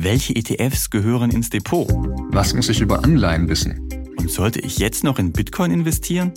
Welche ETFs gehören ins Depot? Was muss ich über Anleihen wissen? Und sollte ich jetzt noch in Bitcoin investieren?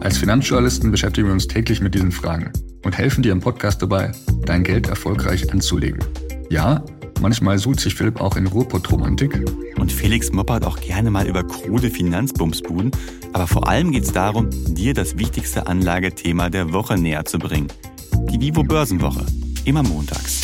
Als Finanzjournalisten beschäftigen wir uns täglich mit diesen Fragen und helfen dir im Podcast dabei, dein Geld erfolgreich anzulegen. Ja, manchmal sucht sich Philipp auch in Ruhrpott-Romantik. Und Felix moppert auch gerne mal über krude Finanzbumsbuden. Aber vor allem geht es darum, dir das wichtigste Anlagethema der Woche näher zu bringen. Die Vivo Börsenwoche. Immer montags.